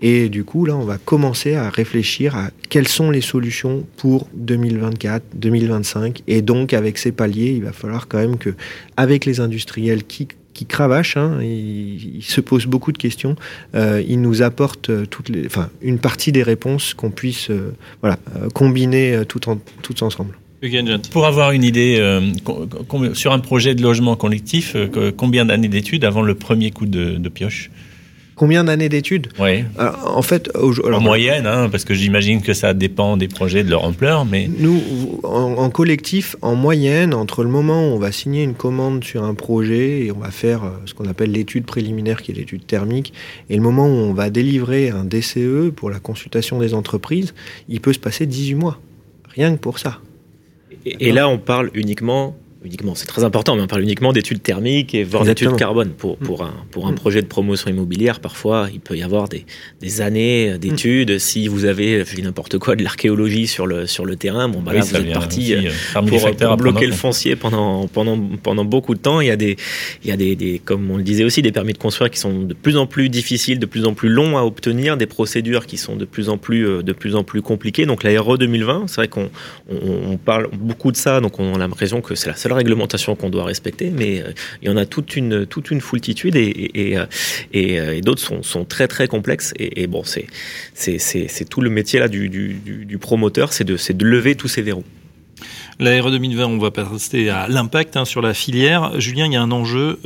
Et du coup, là, on va commencer à réfléchir à quelles sont les solutions pour 2024, 2025. Et donc, avec ces paliers, il va falloir quand même que, avec les industriels qui qui cravachent, hein, ils, se posent beaucoup de questions, euh, ils nous apportent toutes les, enfin, une partie des réponses qu'on puisse euh, voilà, combiner tout, en, tout ensemble. Pour avoir une idée sur un projet de logement collectif, combien d'années d'études avant le premier coup de pioche Combien d'années d'études Oui. En fait, en moyenne, hein, parce que j'imagine que ça dépend des projets de leur ampleur, mais nous, en, collectif, en moyenne, entre le moment où on va signer une commande sur un projet et on va faire euh, ce qu'on appelle l'étude préliminaire, qui est l'étude thermique, et le moment où on va délivrer un DCE pour la consultation des entreprises, il peut se passer 18 mois, rien que pour ça. Et là, on parle uniquement uniquement, c'est très important, mais on parle uniquement d'études thermiques et voire d'études carbone. Pour, pour, un, pour un mm. projet de promotion immobilière, parfois, il peut y avoir des, des années d'études. Mm. Si vous avez, je dis n'importe quoi, de l'archéologie sur le, sur le terrain, bon, bah là, vous êtes parti euh, pour, bloquer le foncier pendant, pendant, pendant beaucoup de temps. Il y a, des, il y a des, des, comme on le disait aussi, des permis de construire qui sont de plus en plus difficiles, de plus en plus longs à obtenir, des procédures qui sont de plus en plus, euh, de plus, en plus compliquées. Donc la RE 2020, c'est vrai qu'on on, parle beaucoup de ça, donc on a l'impression que c'est la seule réglementation qu'on doit respecter, mais euh, il y en a toute une, toute une foultitude et, et, euh, euh, et, d'autres sont, sont, très très complexes. Et, bon, c'est, tout le métier là du, du, promoteur, c'est de, de lever tous ces verrous. La RE 2020, on va passer à l'impact hein, sur la filière. Julien, il y a un enjeu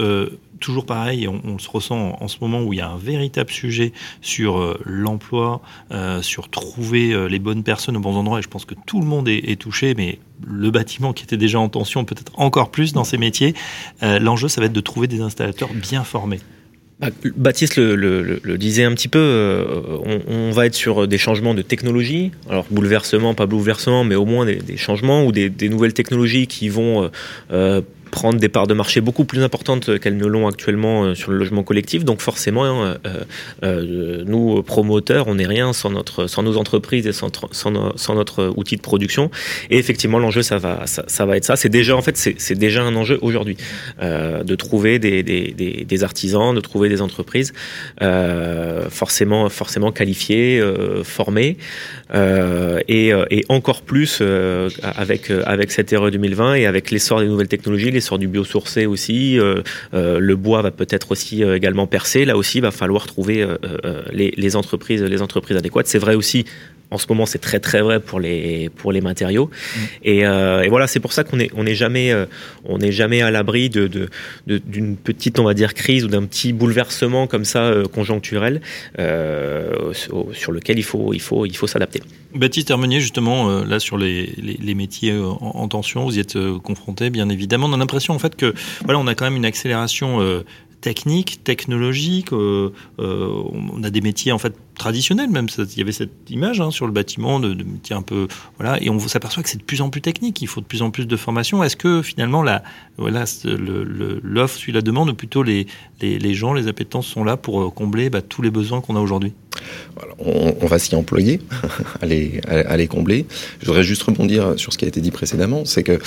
toujours pareil, on, se ressent en, ce moment où il y a un véritable sujet sur euh, l'emploi, euh, sur trouver euh, les bonnes personnes aux bons endroits. Et je pense que tout le monde est, touché, mais le bâtiment qui était déjà en tension, peut-être encore plus dans ces métiers. L'enjeu, ça va être de trouver des installateurs bien formés. Bah, Baptiste le, disait un petit peu, on, va être sur des changements de technologie, alors bouleversement, pas bouleversement, mais au moins des, changements ou des, nouvelles technologies qui vont prendre des parts de marché beaucoup plus importantes qu'elles ne l'ont actuellement euh, sur le logement collectif. Donc forcément, euh, euh, nous, promoteurs, on n'est rien sans, notre, sans nos entreprises et sans, notre outil de production. Et effectivement, l'enjeu, ça va, ça, va être ça. C'est déjà, en fait, c'est déjà un enjeu aujourd'hui de trouver des, des, des, artisans, de trouver des entreprises forcément, forcément qualifiées, formées. Et, encore plus avec, avec cette ère 2020 et avec l'essor des nouvelles technologies, sur du biosourcé aussi. Euh, euh, le bois va peut-être aussi euh, également percer. Là aussi, il va falloir trouver les, entreprises, les entreprises adéquates. C'est vrai aussi en ce moment, c'est très très vrai pour les pour les matériaux. Mm. Et, voilà, c'est pour ça qu'on est on n'est jamais on n'est jamais à l'abri de d'une petite on va dire crise ou d'un petit bouleversement comme ça conjoncturel sur lequel il faut il faut il faut s'adapter. Baptiste Hermenier, justement, là sur les, les, métiers en, tension, vous y êtes confronté, bien évidemment. On a en fait que on a quand même une accélération technique, technologique. on a des métiers en fait traditionnels même. Il y avait cette image hein, sur le bâtiment de, de métiers un peu voilà, et on s'aperçoit que c'est de plus en plus technique. Il faut de plus en plus de formation. Est-ce que finalement la voilà l'offre suit la demande ou plutôt les, les, les gens, les appétences sont là pour combler bah, tous les besoins qu'on a aujourd'hui? On, va s'y employer, à, les, à, les, combler. Je voudrais juste rebondir sur ce qui a été dit précédemment, c'est que euh,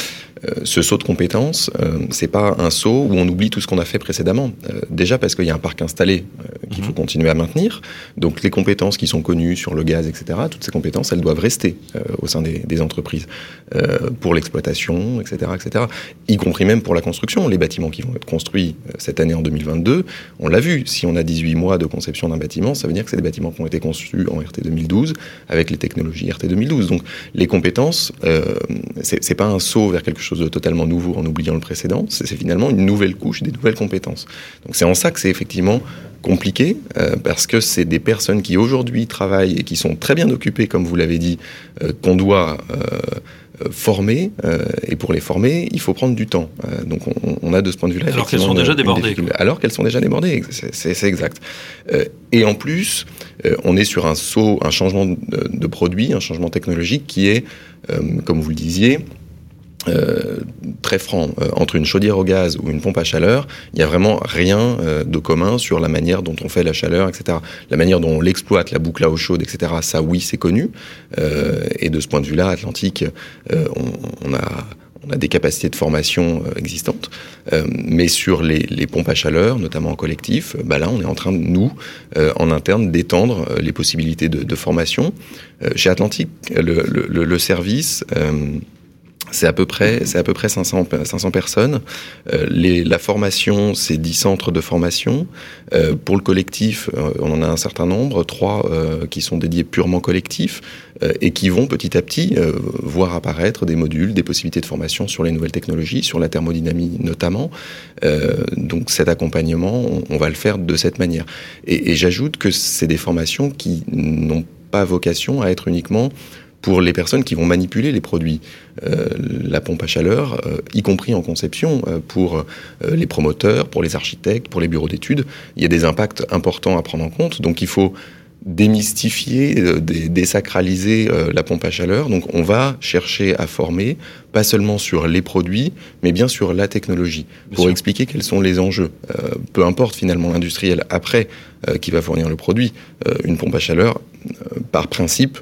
ce saut de compétences, euh, c'est pas un saut où on oublie tout ce qu'on a fait précédemment. Euh, déjà parce qu'il y a un parc installé qu'il mhm. faut continuer à maintenir. Donc les compétences qui sont connues sur le gaz, etc., toutes ces compétences, elles doivent rester au sein des, entreprises pour l'exploitation, etc., etc., y compris même pour la construction. Les bâtiments qui vont être construits cette année en 2022, on l'a vu, si on a 18 mois de conception d'un bâtiment, ça veut dire que c'est des bâtiments qui ont été conçus en RT 2012 avec les technologies RT 2012. Donc les compétences, euh, c'est pas un saut vers quelque chose de totalement nouveau en oubliant le précédent, c'est finalement une nouvelle couche, des nouvelles compétences. Donc c'est en ça que c'est effectivement compliqué euh, parce que c'est des personnes qui aujourd'hui travaillent et qui sont très bien occupées, comme vous l'avez dit, euh, qu'on doit euh, former. et pour les former, il faut prendre du temps. donc on, a de ce point de vue-là. Alors qu'elles sont déjà débordées. Alors qu'elles sont déjà débordées, c'est exact. et en plus, on est sur un saut, un changement de, de, produit, un changement technologique qui est, comme vous le disiez, euh, très franc euh, entre une chaudière au gaz ou une pompe à chaleur, il n'y a vraiment rien euh, de commun sur la manière dont on fait la chaleur, etc. La manière dont on l'exploite, la boucle à eau chaude, etc. Ça, oui, c'est connu. et de ce point de vue-là, Atlantique, on, on, a on a des capacités de formation existantes, mais sur les, les, pompes à chaleur, notamment en collectif, bah là, on est en train de nous, en interne, d'étendre les possibilités de, de formation. chez Atlantique, le, le, le service c'est à peu près, c'est à peu près 500, 500 personnes. Euh, les, la formation, c'est 10 centres de formation. Euh, pour le collectif, euh, on en a un certain nombre, trois euh, qui sont dédiés purement collectifs euh, et qui vont petit à petit voir apparaître des modules, des possibilités de formation sur les nouvelles technologies, sur la thermodynamie notamment. donc cet accompagnement, on, on, va le faire de cette manière. Et, et j'ajoute que c'est des formations qui n'ont pas vocation à être uniquement pour les personnes qui vont manipuler les produits. Euh, la pompe à chaleur, euh, y compris en conception, euh, pour les promoteurs, pour les architectes, pour les bureaux d'études, il y a des impacts importants à prendre en compte. Donc il faut démystifier, désacraliser la pompe à chaleur. Donc on va chercher à former, pas seulement sur les produits, mais bien sur la technologie, bien pour sûr. expliquer quels sont les enjeux. Peu importe finalement l'industriel après qui va fournir le produit, une pompe à chaleur, par principe,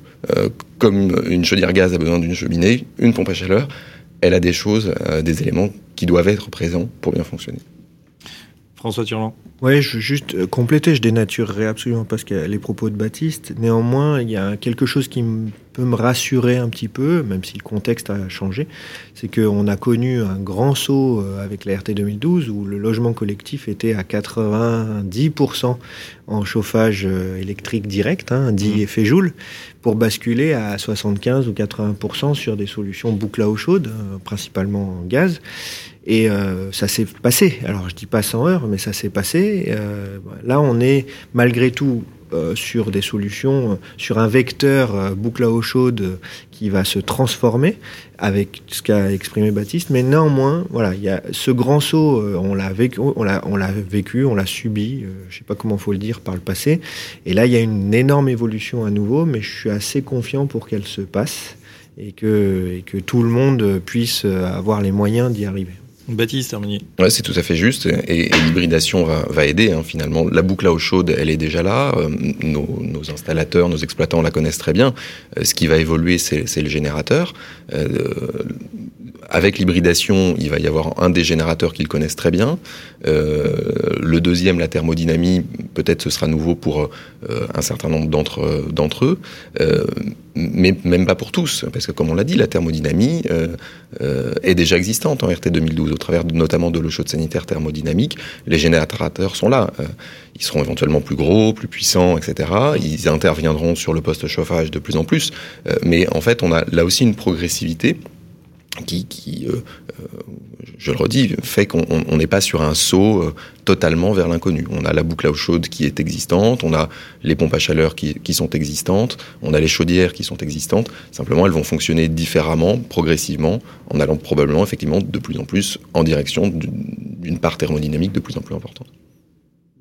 comme une chaudière gaz a besoin d'une cheminée, une pompe à chaleur, elle a des choses, des éléments qui doivent être présents pour bien fonctionner. François Turland. Oui, je veux juste euh, compléter, je dénaturerai absolument pas les propos de Baptiste. Néanmoins, il y a quelque chose qui peut me rassurer un petit peu, même si le contexte a changé, c'est qu'on a connu un grand saut euh, avec la RT 2012 où le logement collectif était à 90% en chauffage euh, électrique direct, hein, dit mmh. effet joule, pour basculer à 75 ou 80% sur des solutions boucle à eau chaude, principalement en gaz. Et euh, ça s'est passé. Alors je dis pas 100 heures, mais ça s'est passé. Euh, là, on est malgré tout euh, sur des solutions, sur un vecteur euh, boucle à eau chaude qui va se transformer avec ce qu'a exprimé Baptiste. Mais néanmoins, voilà, il y a ce grand saut, euh, on l'a vécu, on l'a, on l'a vécu, on l'a subi. je sais pas comment faut le dire par le passé. Et là, il y a une énorme évolution à nouveau, mais je suis assez confiant pour qu'elle se passe et que, et que tout le monde puisse avoir les moyens d'y arriver. C'est tout à fait juste. Et, l'hybridation va, aider, hein, finalement. La boucle à eau chaude, elle est déjà là. Euh, nos, nos, installateurs, nos exploitants la connaissent très bien. Euh, ce qui va évoluer, c'est le générateur. Euh, avec l'hybridation, il va y avoir un des générateurs qu'ils connaissent très bien. Euh, le deuxième, la thermodynamie, peut-être ce sera nouveau pour euh, un certain nombre d'entre d'entre eux, euh, mais même pas pour tous, parce que comme on l'a dit, la thermodynamie euh, est déjà existante en RT 2012, au travers de, notamment de l'eau chaude sanitaire thermodynamique. Les générateurs sont là. ils seront éventuellement plus gros, plus puissants, etc. Ils interviendront sur le poste chauffage de plus en plus, mais en fait, on a là aussi une progressivité qui, euh, euh, je le redis, fait qu'on n'est pas sur un saut euh, totalement vers l'inconnu. On a la boucle à eau chaude qui est existante, on a les pompes à chaleur qui, sont existantes, on a les chaudières qui sont existantes. Simplement, elles vont fonctionner différemment, progressivement, en allant probablement effectivement de plus en plus en direction d'une part thermodynamique de plus en plus importante.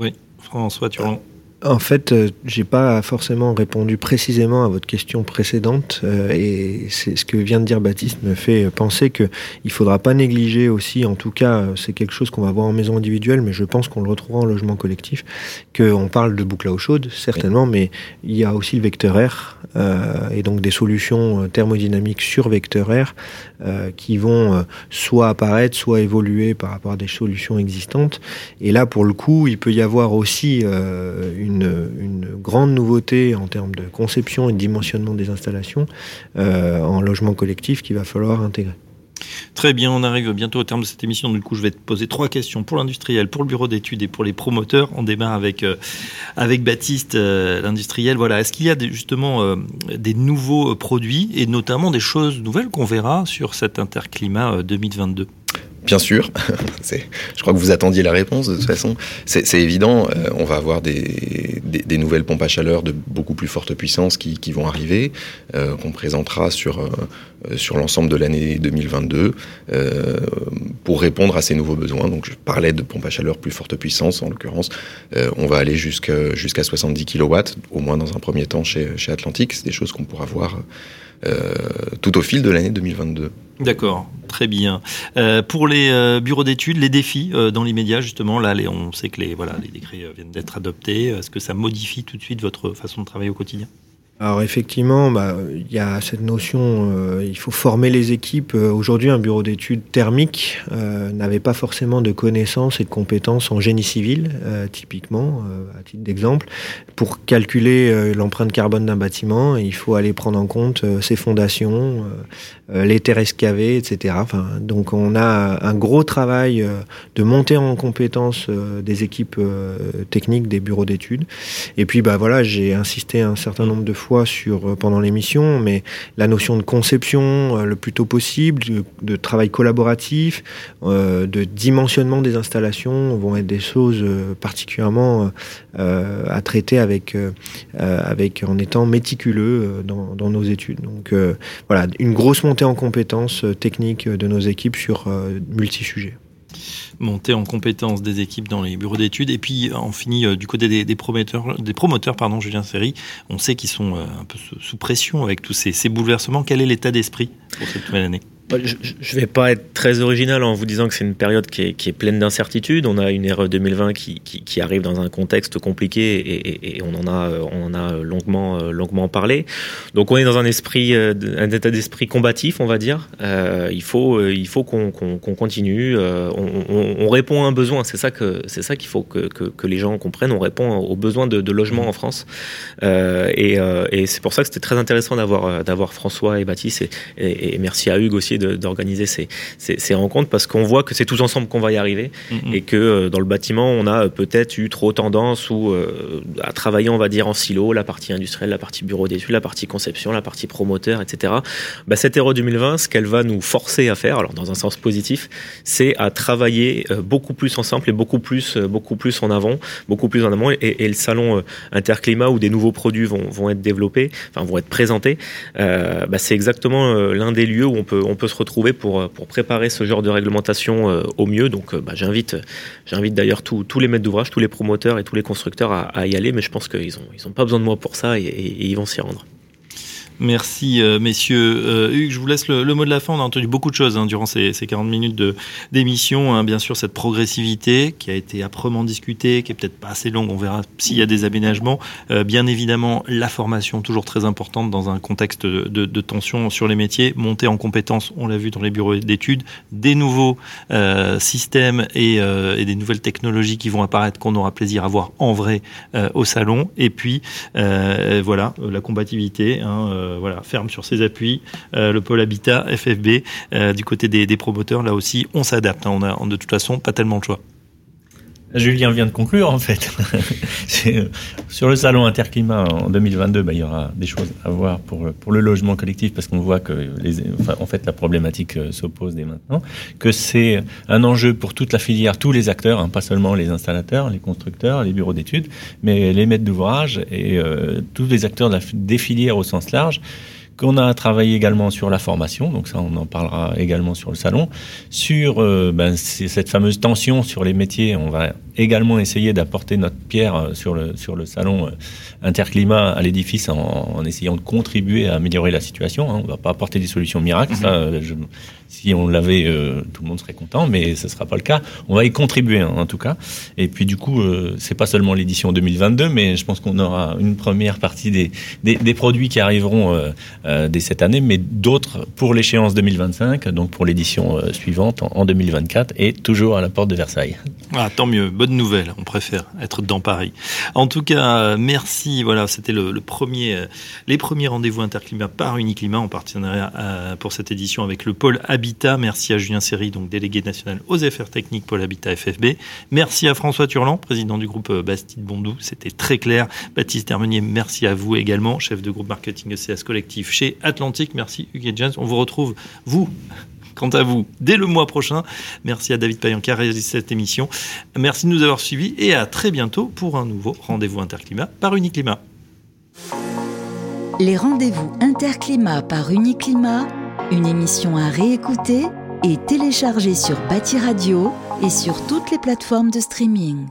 Oui, François Turon. En fait, euh, j'ai pas forcément répondu précisément à votre question précédente euh, et c'est ce que vient de dire Baptiste me fait penser que il faudra pas négliger aussi, en tout cas, c'est quelque chose qu'on va voir en maison individuelle, mais je pense qu'on le retrouvera en logement collectif, qu'on parle de boucle à eau chaude certainement, oui. mais il y a aussi le vecteur R euh, et donc des solutions thermodynamiques sur vecteur R euh, qui vont euh, soit apparaître, soit évoluer par rapport à des solutions existantes. Et là, pour le coup, il peut y avoir aussi euh, une, grande nouveauté en termes de conception et de dimensionnement des installations euh, en logement collectif qu'il va falloir intégrer. Très bien, on arrive bientôt au terme de cette émission. Du coup, je vais te poser trois questions pour l'industriel, pour le bureau d'études et pour les promoteurs. On démarre avec euh, avec Baptiste, euh, l'industriel. Voilà, est-ce qu'il y a justement des nouveaux produits et notamment des choses nouvelles qu'on verra sur cet interclimat 2022 Bien sûr, je crois que vous attendiez la réponse de toute façon. C'est évident, euh, on va avoir des, des, des, nouvelles pompes à chaleur de beaucoup plus forte puissance qui, qui vont arriver, euh, qu'on présentera sur, euh, sur l'ensemble de l'année 2022 euh, pour répondre à ces nouveaux besoins. Donc je parlais de pompes à chaleur plus forte puissance, en l'occurrence, euh, on va aller jusqu'à jusqu'à 70 kW, au moins dans un premier temps chez, chez Atlantique. C'est des choses qu'on pourra voir tout au fil de l'année 2022. D'accord, très bien. Euh, pour les euh, bureaux d'études, les défis euh, dans l'immédiat, justement, là, les, on sait que les, voilà, les décrets viennent d'être adoptés. Est-ce que ça modifie tout de suite votre façon de travailler au quotidien? Alors effectivement, bah, il y a cette notion, euh, il faut former les équipes. Euh, aujourd'hui, un bureau d'études thermique euh, n'avait pas forcément de connaissances et de compétences en génie civil, typiquement, à titre d'exemple. Pour calculer l'empreinte carbone d'un bâtiment, il faut aller prendre en compte ses fondations, les terres excavées, etc. Donc on a un gros travail de monter en compétences des équipes techniques des bureaux d'études. Et puis, bah voilà, j'ai insisté un certain nombre de fois sur euh, pendant l'émission, mais la notion de conception euh, le plus tôt possible, de, travail collaboratif, euh, de dimensionnement des installations vont être des choses particulièrement à traiter avec, avec en étant méticuleux dans, dans nos études. Donc voilà, une grosse montée en compétences techniques de nos équipes sur multi-sujets monter en compétence des équipes dans les bureaux d'études. Et puis, on finit euh, du côté des, promoteurs, des promoteurs, pardon, Julien Serry. On sait qu'ils sont euh, un peu sous, pression avec tous ces, bouleversements. Quel est l'état d'esprit pour cette nouvelle année? Je ne vais pas être très original en vous disant que c'est une période qui est, pleine d'incertitudes. On a une ère 2020 qui, arrive dans un contexte compliqué et, on en a, en a longuement, parlé. Donc on est dans un esprit, euh, un état d'esprit combatif, on va dire. Euh, il faut, euh, qu'on continue. Euh, on, on, on, répond à un besoin. C'est ça qu'il faut que, les gens comprennent. On répond aux besoins de, logement en France. Euh, et, c'est pour ça que c'était très intéressant d'avoir, d'avoir François et Baptiste et, et, merci à Hugues aussi d'organiser ces, ces, ces, rencontres parce qu'on voit que c'est tous ensemble qu'on va y arriver mm-hmm. et que euh, dans le bâtiment, on a peut-être eu trop tendance ou euh, à travailler, on va dire, en silo, la partie industrielle, la partie bureau d'études, la partie conception, la partie promoteur, etc. Bah, cette Euro 2020, ce qu'elle va nous forcer à faire, alors dans un sens positif, c'est à travailler euh, beaucoup plus ensemble et beaucoup plus, beaucoup plus en avant, beaucoup plus en amont. Et, et le salon interclimat où des nouveaux produits vont, vont être développés, enfin vont être présentés, euh, bah, c'est exactement l'un des lieux où on peut, on peut se retrouver pour, pour préparer ce genre de réglementation euh, au mieux. Donc euh, bah, j'invite, j'invite d'ailleurs tous, les maîtres d'ouvrage, tous les promoteurs et tous les constructeurs à, y aller, mais je pense qu'ils n'ont ils ont pas besoin de moi pour ça et ils vont s'y rendre. Merci euh, messieurs. Euh, Hugues, je vous laisse le, le, mot de la fin. On a entendu beaucoup de choses hein, durant ces, ces 40 minutes d'émission. Hein. Bien sûr, cette progressivité qui a été âprement discutée, qui est peut-être pas assez longue. On verra s'il y a des aménagements. Euh, bien évidemment, la formation, toujours très importante dans un contexte de, de, de tension sur les métiers. Monter en compétences, on l'a vu dans les bureaux d'études. Des nouveaux euh, systèmes et, euh, et, des nouvelles technologies qui vont apparaître, qu'on aura plaisir à voir en vrai au salon. Et puis, voilà, la combativité. Hein, voilà, ferme sur ses appuis. Euh, le pôle habitat, FFB, euh, du côté des, des, promoteurs, là aussi, on s'adapte. Hein, on a de toute façon pas tellement de choix. Julien vient de conclure en fait. sur le salon Interclimat en 2022, bah, il y aura des choses à voir pour, pour le logement collectif parce qu'on voit que enfin, en fait la problématique s'oppose dès maintenant, que c'est un enjeu pour toute la filière, tous les acteurs, hein, pas seulement les installateurs, les constructeurs, les bureaux d'études, mais les maîtres d'ouvrage et euh, tous les acteurs de la, des filières au sens large qu'on a travaillé également sur la formation, donc ça on en parlera également sur le salon, sur euh, ben, cette fameuse tension sur les métiers, on va également essayer d'apporter notre pierre euh, sur le, sur le salon euh, interclimat à l'édifice en, en, essayant de contribuer à améliorer la situation. Hein. On ne va pas apporter des solutions miracles, mmh. ça, je, si on l'avait, euh, tout le monde serait content, mais ce ne sera pas le cas. On va y contribuer hein, en tout cas. Et puis du coup, euh, c'est pas seulement l'édition 2022, mais je pense qu'on aura une première partie des, produits qui arriveront euh, euh, dès cette année, mais d'autres pour l'échéance 2025, donc pour l'édition suivante en, en, 2024, et toujours à la porte de Versailles. Ah, tant mieux, bonne nouvelle. On préfère être dans Paris. En tout cas, merci. Voilà, c'était le, premier, les premiers rendez-vous interclimat par Uniclimat en partenariat pour cette édition avec le pôle Habitat. Merci à Julien Serry, donc délégué national aux affaires techniques pour l'habitat FFB. Merci à François Turlan, président du groupe Bastide Bondou. C'était très clair. Baptiste Hermenier, merci à vous également, chef de groupe marketing ECS collectif chez Atlantique. Merci Hugues James. On vous retrouve, vous, quant à vous, dès le mois prochain. Merci à David Payan qui a réalisé cette émission. Merci de nous avoir suivis et à très bientôt pour un nouveau rendez-vous interclimat par Uniclimat. Les rendez-vous interclimat par Uniclimat une émission à réécouter et télécharger sur Bâti Radio et sur toutes les plateformes de streaming.